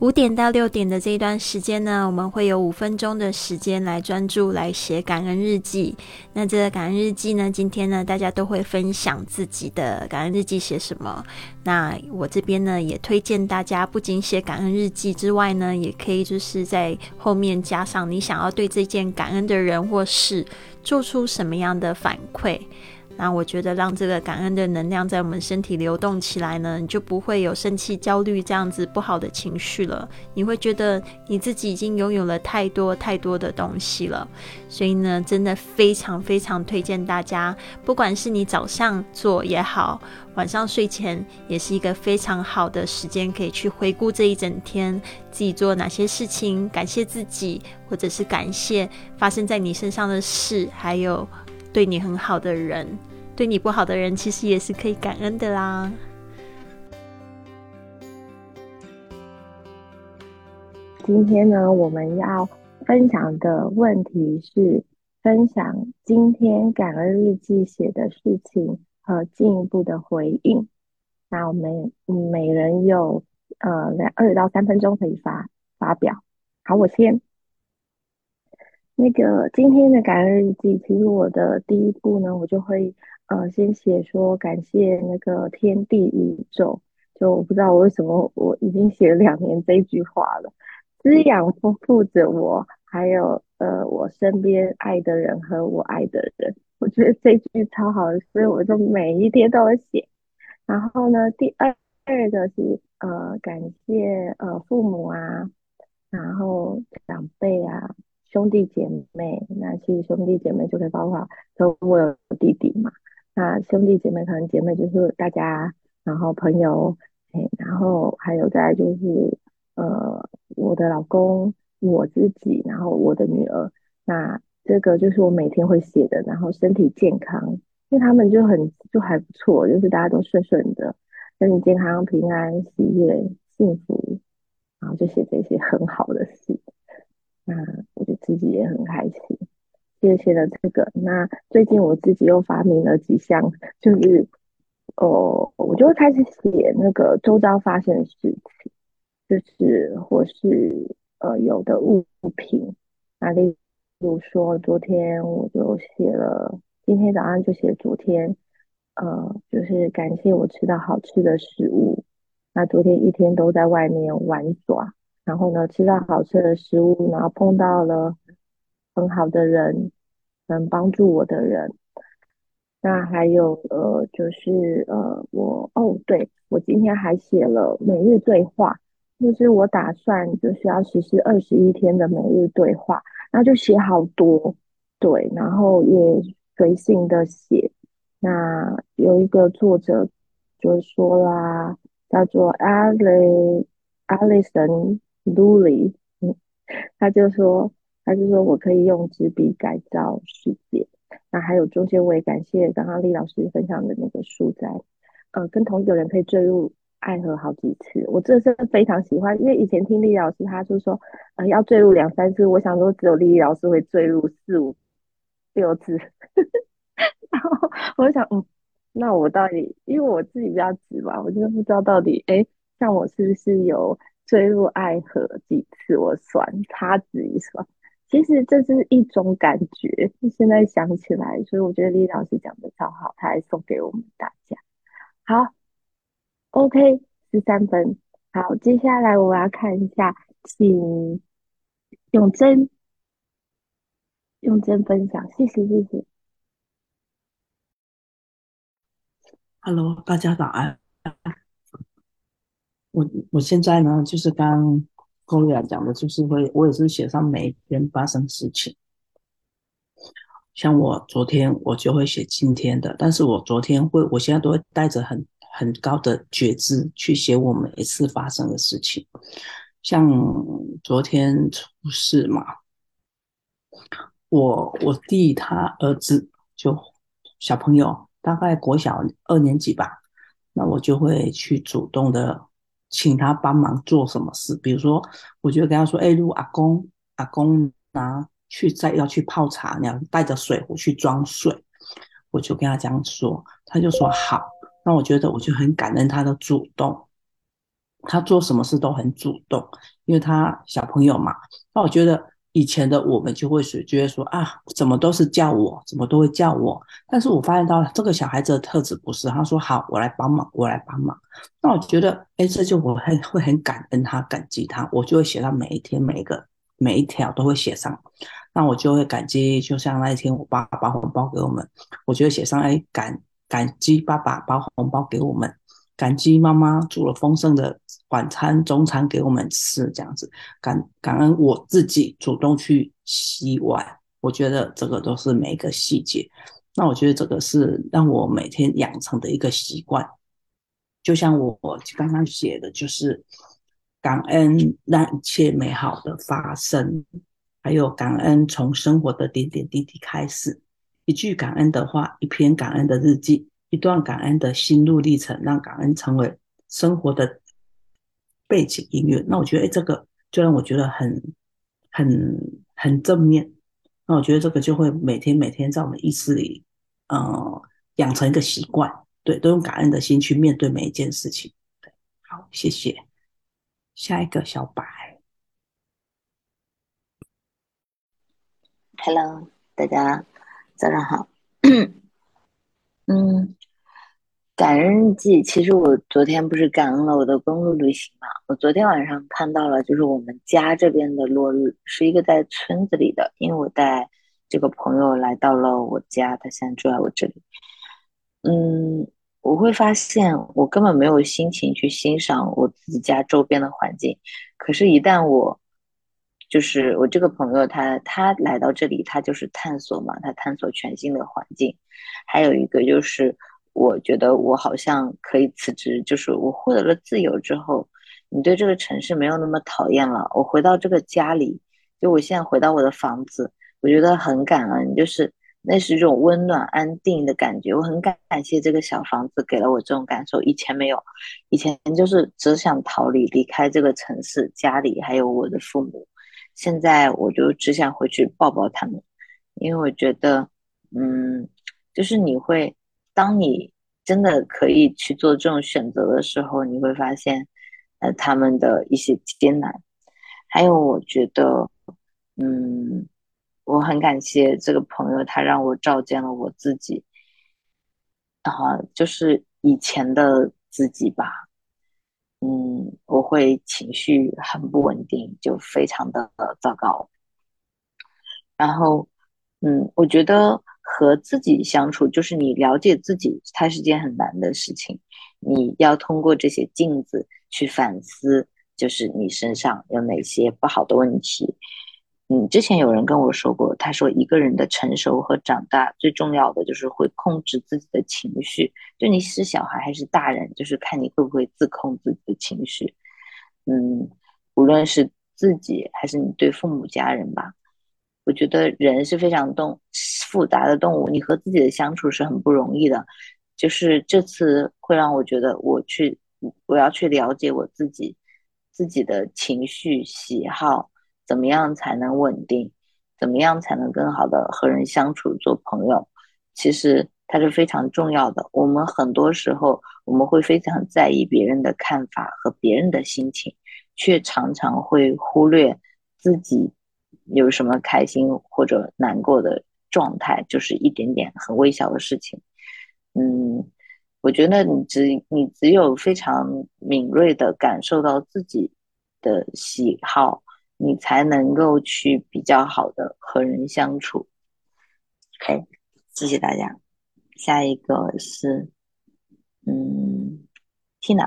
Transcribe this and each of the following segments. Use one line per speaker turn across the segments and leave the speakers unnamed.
五点到六点的这一段时间呢，我们会有五分钟的时间来专注来写感恩日记。那这个感恩日记呢，今天呢，大家都会分享自己的感恩日记写什么。那我这边呢，也推荐大家不仅写感恩日记之外呢，也可以就是在后面加上你想要对这件感恩的人或事做出什么样的反馈。那我觉得让这个感恩的能量在我们身体流动起来呢，你就不会有生气、焦虑这样子不好的情绪了。你会觉得你自己已经拥有了太多太多的东西了。所以呢，真的非常非常推荐大家，不管是你早上做也好，晚上睡前也是一个非常好的时间，可以去回顾这一整天自己做哪些事情，感谢自己，或者是感谢发生在你身上的事，还有。对你很好的人，对你不好的人，其实也是可以感恩的啦。
今天呢，我们要分享的问题是分享今天感恩日记写的事情和进一步的回应。那我们每人有呃两二到三分钟可以发发表。好，我先。那个今天的感恩日记，其实我的第一步呢，我就会呃先写说感谢那个天地宇宙，就我不知道我为什么我已经写了两年这句话了，滋养丰富着我，还有呃我身边爱的人和我爱的人，我觉得这句超好，所以我就每一天都会写。然后呢，第二二个是呃感谢呃父母啊，然后长辈啊。兄弟姐妹，那其实兄弟姐妹就可以包括，就我有弟弟嘛。那兄弟姐妹可能姐妹就是大家，然后朋友，哎，然后还有再就是呃我的老公，我自己，然后我的女儿。那这个就是我每天会写的，然后身体健康，因为他们就很就还不错，就是大家都顺顺的，身体健康、平安、喜悦、幸福，然后就写这些很好的事。那自己也很开心，谢谢了这个。那最近我自己又发明了几项，就是哦，我就开始写那个周遭发生的事情，就是或是呃有的物品，那例如说昨天我就写了，今天早上就写昨天，呃，就是感谢我吃到好吃的食物。那昨天一天都在外面玩耍。然后呢，吃到好吃的食物，然后碰到了很好的人，能帮助我的人。那还有呃，就是呃，我哦，对我今天还写了每日对话，就是我打算就是要实施二十一天的每日对话，那就写好多，对，然后也随性的写。那有一个作者就说啦，叫做 Alice Alison。里，嗯，他就说，他就说我可以用纸笔改造世界。那还有中间，我也感谢刚刚李老师分享的那个书斋，呃，跟同一个人可以坠入爱河好几次，我真的是非常喜欢。因为以前听李老师，他就说，呃，要坠入两三次，我想说只有李老师会坠入四五六次。然后我想，嗯，那我到底，因为我自己比较直吧，我就不知道到底，哎，像我是不是有。坠入爱河几次？我算，差指一算。其实这是一种感觉。现在想起来，所以我觉得李老师讲的超好，他还送给我们大家。好，OK，十三分。好，接下来我要看一下，请永贞，永贞分享，谢谢，谢谢。
Hello，大家早安。我我现在呢，就是刚高丽亚讲的，就是会我也是写上每天发生事情。像我昨天我就会写今天的，但是我昨天会，我现在都会带着很很高的觉知去写我每一次发生的事情。像昨天出事嘛，我我弟他儿子就小朋友，大概国小二年级吧，那我就会去主动的。请他帮忙做什么事？比如说，我就跟他说：“哎，如果阿公阿公拿去再要去泡茶，你要带着水壶去装水。”我就跟他这样说，他就说好。那我觉得我就很感恩他的主动。他做什么事都很主动，因为他小朋友嘛。那我觉得以前的我们就会是觉得说啊，怎么都是叫我，怎么都会叫我。但是我发现到这个小孩子的特质不是，他说好，我来帮忙，我来帮忙。那我觉得，哎，这就我很会很感恩他，感激他，我就会写到每一天每一个每一条都会写上。那我就会感激，就像那一天我爸把红包给我们，我就会写上哎感感激爸爸把红包给我们。感激妈妈煮了丰盛的晚餐、中餐给我们吃，这样子感感恩我自己主动去洗碗，我觉得这个都是每一个细节。那我觉得这个是让我每天养成的一个习惯。就像我刚刚写的，就是感恩让一切美好的发生，还有感恩从生活的点点滴滴开始。一句感恩的话，一篇感恩的日记。一段感恩的心路历程，让感恩成为生活的背景音乐。那我觉得，哎，这个就让我觉得很、很、很正面。那我觉得这个就会每天、每天在我们意识里，呃，养成一个习惯。对，都用感恩的心去面对每一件事情。对，好，谢谢。下一个小白
，Hello，大家早上好。嗯，感恩日记。其实我昨天不是感恩了我的公路旅行嘛？我昨天晚上看到了，就是我们家这边的落日，是一个在村子里的。因为我带这个朋友来到了我家，他现在住在我这里。嗯，我会发现我根本没有心情去欣赏我自己家周边的环境。可是，一旦我就是我这个朋友，他他来到这里，他就是探索嘛，他探索全新的环境。还有一个就是，我觉得我好像可以辞职，就是我获得了自由之后，你对这个城市没有那么讨厌了。我回到这个家里，就我现在回到我的房子，我觉得很感恩，就是那是一种温暖安定的感觉。我很感感谢这个小房子给了我这种感受，以前没有，以前就是只想逃离离开这个城市，家里还有我的父母，现在我就只想回去抱抱他们，因为我觉得，嗯。就是你会，当你真的可以去做这种选择的时候，你会发现，呃，他们的一些艰难。还有，我觉得，嗯，我很感谢这个朋友，他让我照见了我自己，啊，就是以前的自己吧。嗯，我会情绪很不稳定，就非常的糟糕。然后，嗯，我觉得。和自己相处，就是你了解自己，它是件很难的事情。你要通过这些镜子去反思，就是你身上有哪些不好的问题。嗯，之前有人跟我说过，他说一个人的成熟和长大，最重要的就是会控制自己的情绪。就你是小孩还是大人，就是看你会不会自控自己的情绪。嗯，无论是自己还是你对父母家人吧。我觉得人是非常动复杂的动物，你和自己的相处是很不容易的。就是这次会让我觉得，我去我要去了解我自己，自己的情绪喜好，怎么样才能稳定，怎么样才能更好的和人相处做朋友。其实它是非常重要的。我们很多时候我们会非常在意别人的看法和别人的心情，却常常会忽略自己。有什么开心或者难过的状态，就是一点点很微小的事情。嗯，我觉得你只你只有非常敏锐的感受到自己的喜好，你才能够去比较好的和人相处。OK，谢谢大家。下一个是，嗯，Tina，Tina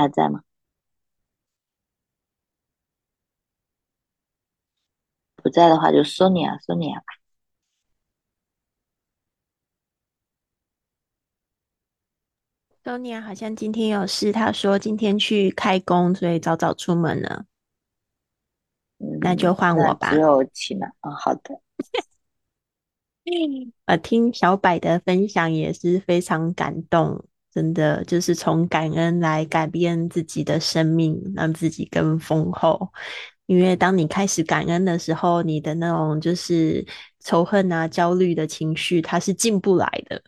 还在吗？不在的话就说你啊，说你啊吧。
说你啊，好像今天有事，他说今天去开工，所以早早出门了。那就换我吧。
只有起呢。嗯，好的。
呃，听小柏的分享也是非常感动，真的就是从感恩来改变自己的生命，让自己更丰厚。因为当你开始感恩的时候，你的那种就是仇恨啊、焦虑的情绪，它是进不来的。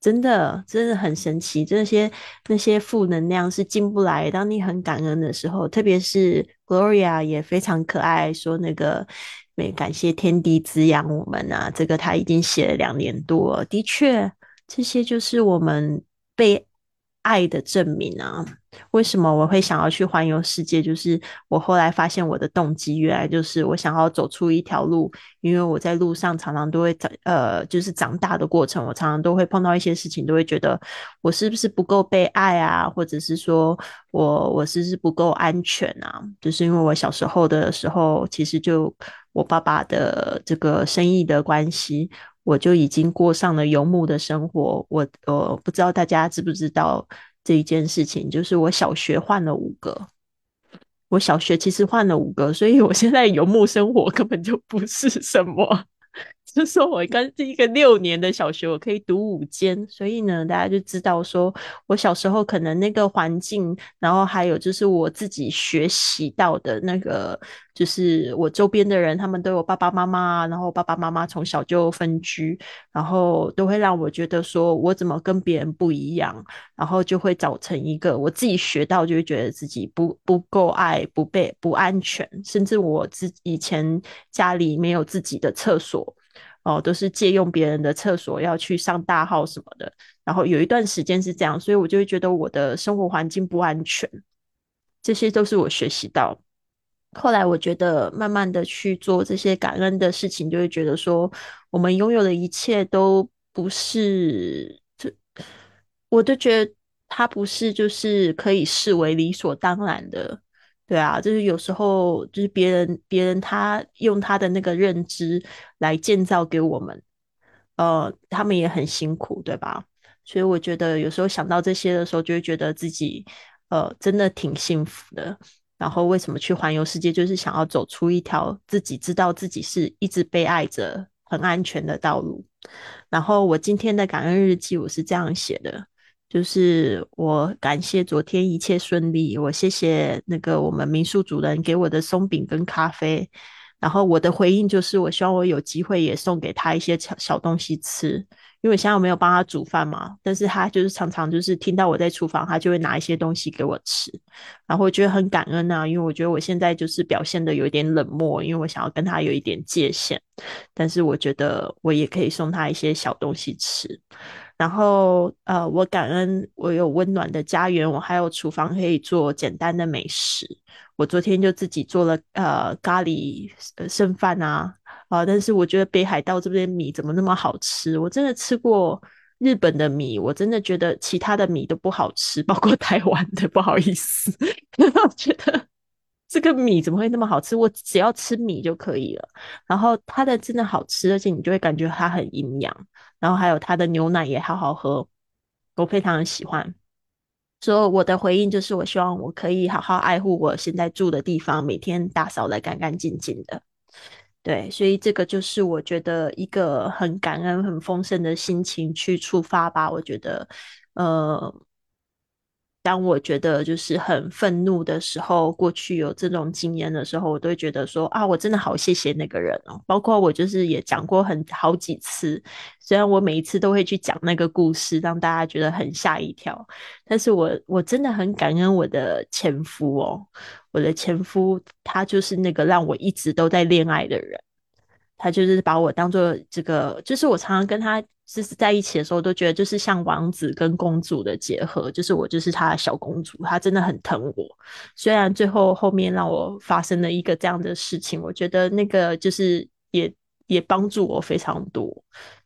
真的，真的很神奇。这些那些负能量是进不来。当你很感恩的时候，特别是 Gloria 也非常可爱，说那个没感谢天地滋养我们啊。这个他已经写了两年多，的确，这些就是我们被爱的证明啊。为什么我会想要去环游世界？就是我后来发现我的动机，原来就是我想要走出一条路。因为我在路上常常都会长，呃，就是长大的过程，我常常都会碰到一些事情，都会觉得我是不是不够被爱啊，或者是说我我是不是不够安全啊？就是因为我小时候的时候，其实就我爸爸的这个生意的关系，我就已经过上了游牧的生活。我我不知道大家知不知道。这一件事情，就是我小学换了五个，我小学其实换了五个，所以我现在游牧生活根本就不是什么。就说我刚是一个六年的小学，我可以读五间，所以呢，大家就知道说我小时候可能那个环境，然后还有就是我自己学习到的那个，就是我周边的人，他们都有爸爸妈妈，然后爸爸妈妈从小就分居，然后都会让我觉得说我怎么跟别人不一样，然后就会造成一个我自己学到就会觉得自己不不够爱，不被不安全，甚至我自以前家里没有自己的厕所。哦，都是借用别人的厕所要去上大号什么的，然后有一段时间是这样，所以我就会觉得我的生活环境不安全，这些都是我学习到。后来我觉得慢慢的去做这些感恩的事情，就会觉得说我们拥有的一切都不是，这我都觉得它不是就是可以视为理所当然的。对啊，就是有时候就是别人别人他用他的那个认知来建造给我们，呃，他们也很辛苦，对吧？所以我觉得有时候想到这些的时候，就会觉得自己呃真的挺幸福的。然后为什么去环游世界，就是想要走出一条自己知道自己是一直被爱着、很安全的道路。然后我今天的感恩日记，我是这样写的。就是我感谢昨天一切顺利，我谢谢那个我们民宿主人给我的松饼跟咖啡，然后我的回应就是我希望我有机会也送给他一些小小东西吃，因为现在我没有帮他煮饭嘛，但是他就是常常就是听到我在厨房，他就会拿一些东西给我吃，然后我觉得很感恩啊，因为我觉得我现在就是表现的有一点冷漠，因为我想要跟他有一点界限，但是我觉得我也可以送他一些小东西吃。然后，呃，我感恩我有温暖的家园，我还有厨房可以做简单的美食。我昨天就自己做了呃咖喱剩饭啊，啊，但是我觉得北海道这边米怎么那么好吃？我真的吃过日本的米，我真的觉得其他的米都不好吃，包括台湾的，不好意思，我觉得。这个米怎么会那么好吃？我只要吃米就可以了。然后它的真的好吃，而且你就会感觉它很营养。然后还有它的牛奶也好好喝，我非常喜欢。所以我的回应就是，我希望我可以好好爱护我现在住的地方，每天打扫的干干净净的。对，所以这个就是我觉得一个很感恩、很丰盛的心情去出发吧。我觉得，呃。当我觉得就是很愤怒的时候，过去有这种经验的时候，我都会觉得说啊，我真的好谢谢那个人哦。包括我就是也讲过很好几次，虽然我每一次都会去讲那个故事，让大家觉得很吓一跳，但是我我真的很感恩我的前夫哦，我的前夫他就是那个让我一直都在恋爱的人。他就是把我当做这个，就是我常常跟他是在一起的时候，都觉得就是像王子跟公主的结合，就是我就是他的小公主，他真的很疼我。虽然最后后面让我发生了一个这样的事情，我觉得那个就是也也帮助我非常多。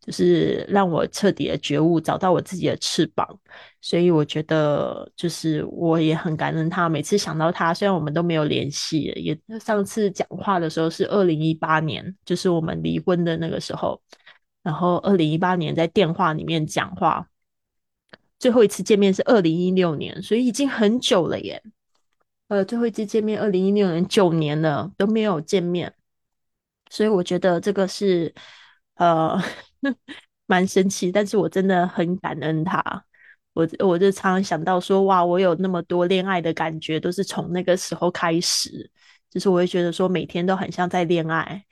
就是让我彻底的觉悟，找到我自己的翅膀，所以我觉得就是我也很感恩他。每次想到他，虽然我们都没有联系，也上次讲话的时候是二零一八年，就是我们离婚的那个时候。然后二零一八年在电话里面讲话，最后一次见面是二零一六年，所以已经很久了耶。呃，最后一次见面二零一六年，九年了都没有见面，所以我觉得这个是呃。蛮神奇，但是我真的很感恩他。我我就常常想到说，哇，我有那么多恋爱的感觉，都是从那个时候开始。就是我会觉得说，每天都很像在恋爱，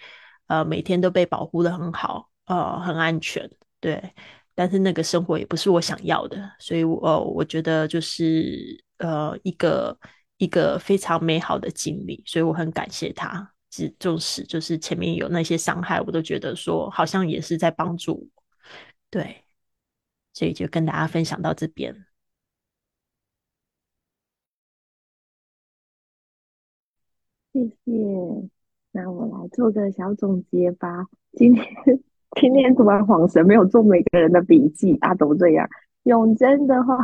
呃，每天都被保护的很好，呃，很安全。对，但是那个生活也不是我想要的，所以我我觉得就是呃一个一个非常美好的经历，所以我很感谢他。只重视就是前面有那些伤害，我都觉得说好像也是在帮助我，对，所以就跟大家分享到这边。
谢谢，那我来做个小总结吧。今天今天读完晃神，没有做每个人的笔记啊，都这样。永贞的话，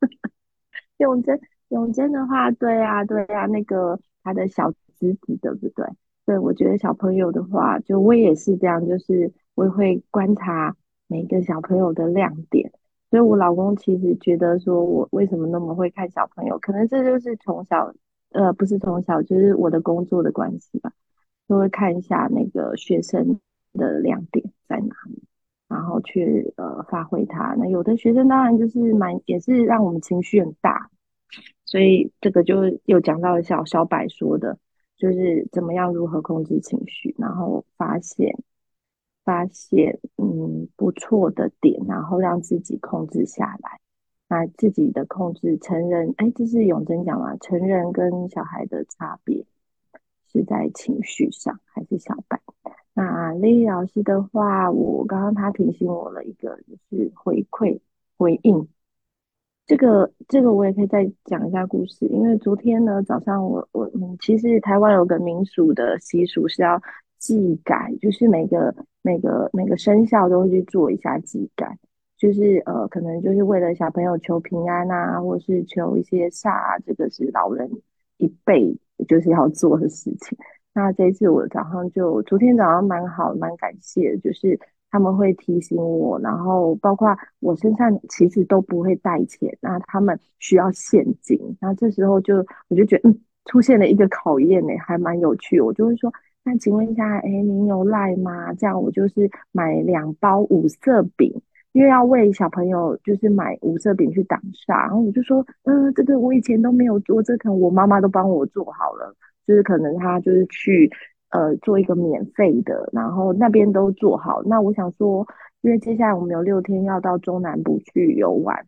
永贞永贞的话，对啊对啊，那个他的小侄子对不对？对，我觉得小朋友的话，就我也是这样，就是我也会观察每个小朋友的亮点。所以我老公其实觉得说我为什么那么会看小朋友，可能这就是从小。呃，不是从小，就是我的工作的关系吧，就会看一下那个学生的亮点在哪里，然后去呃发挥它。那有的学生当然就是蛮，也是让我们情绪很大，所以这个就又讲到小小白说的，就是怎么样如何控制情绪，然后发现发现嗯不错的点，然后让自己控制下来。那自己的控制，成人哎，这是永贞讲嘛？成人跟小孩的差别是在情绪上，还是小白？那丽丽老师的话，我刚刚他提醒我了一个，就是回馈回应。这个这个我也可以再讲一下故事，因为昨天呢早上我我，其实台湾有个民俗的习俗是要祭改，就是每个每个每个生肖都会去做一下祭改。就是呃，可能就是为了小朋友求平安啊，或是求一些煞，这个是老人一辈就是要做的事情。那这一次我早上就昨天早上蛮好，蛮感谢，就是他们会提醒我，然后包括我身上其实都不会带钱，那他们需要现金，那这时候就我就觉得嗯，出现了一个考验呢，还蛮有趣。我就会说，那请问一下，哎，您有赖吗？这样我就是买两包五色饼。因为要为小朋友就是买五色饼去挡煞，然后我就说，嗯，这个我以前都没有做，这可能我妈妈都帮我做好了，就是可能他就是去呃做一个免费的，然后那边都做好。那我想说，因为接下来我们有六天要到中南部去游玩，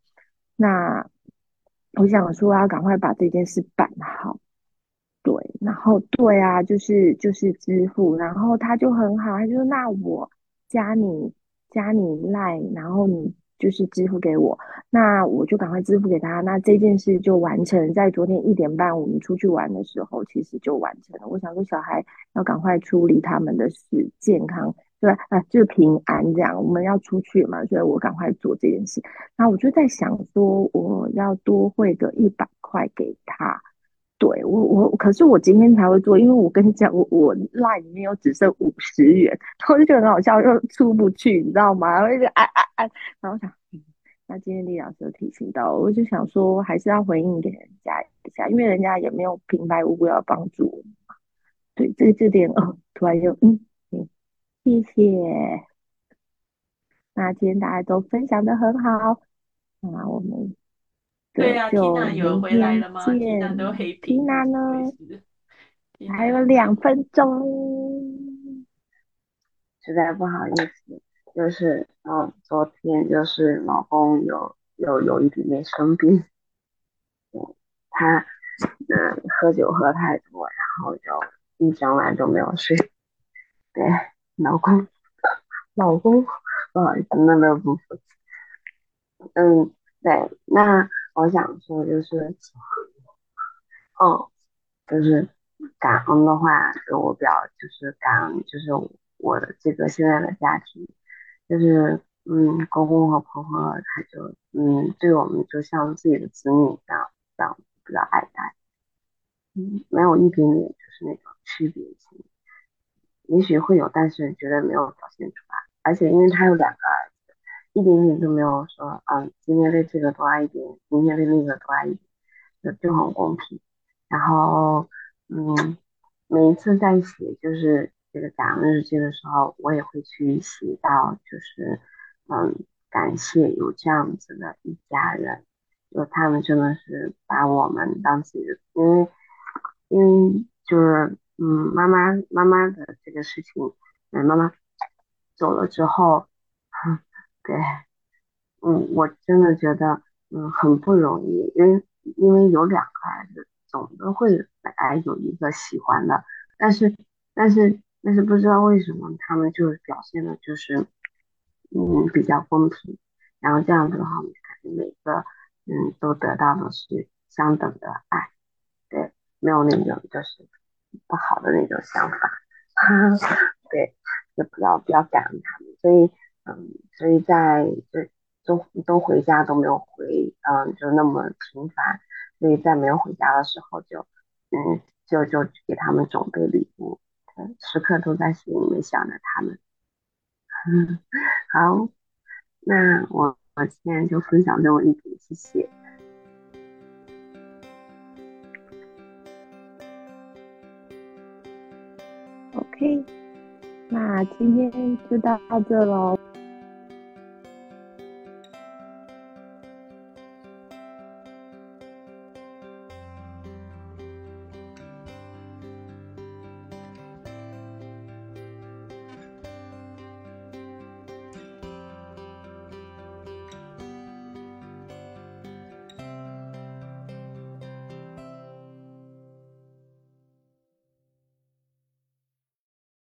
那我想说要赶快把这件事办好。对，然后对啊，就是就是支付，然后他就很好，他就说那我加你。加你赖，然后你就是支付给我，那我就赶快支付给他，那这件事就完成。在昨天一点半我们出去玩的时候，其实就完成了。我想说，小孩要赶快处理他们的事，健康对吧？啊，就是平安这样。我们要出去嘛，所以我赶快做这件事。那我就在想说，我要多汇个一百块给他。对我我可是我今天才会做，因为我跟你讲，我我 LINE 里面又只剩五十元，我就觉得很好笑，又出不去，你知道吗？我就哎哎哎，然后想，那今天李老师提醒到，我就想说还是要回应给人家一下，因为人家也没有平白无故要帮助我嘛。对，这这点哦，突然就嗯嗯，谢谢。那今天大家都分享的很好，那我们。
对呀，Tina 有回来了吗？Tina 都黑屏。
Tina 呢？还有两分钟。
实在不好意思，就是嗯，昨天就是老公有有有一点点生病，他嗯喝酒喝太多，然后就一整晚都没有睡。对，老公，老公，不好意思，那个不服气。嗯，对，那。我想说就是，嗯，就是感恩的话，就我比较就是感恩，就是我的这个现在的家庭，就是嗯，公公和婆婆，他就嗯，对我们就像自己的子女一样，这样比较爱戴，嗯，没有一点点就是那种区别性，也许会有，但是绝对没有表现出来，而且因为他有两个儿。一点点都没有说，嗯，今天对这个多爱一点，明天对那个多爱一点，就就很公平。然后，嗯，每一次在写就是这个感恩日记的时候，我也会去写到，就是，嗯，感谢有这样子的一家人，就他们真的是把我们当自己的，因为，因为就是，嗯，妈妈妈妈的这个事情，嗯，妈妈走了之后。对，嗯，我真的觉得嗯很不容易，因为因为有两个孩子，总的会本来有一个喜欢的，但是但是但是不知道为什么他们就是表现的就是嗯比较公平，然后这样子的话，我感觉每个嗯都得到的是相等的爱，对，没有那种就是不好的那种想法，对，就不要不要感恩他们，所以嗯，所以在就都都回家都没有回，嗯，就那么频繁，所以在没有回家的时候就嗯就就给他们准备礼物，时刻都在心里面想着他们，好，那我。我今天就分享这么一点，谢谢。
OK，那今天就到这喽。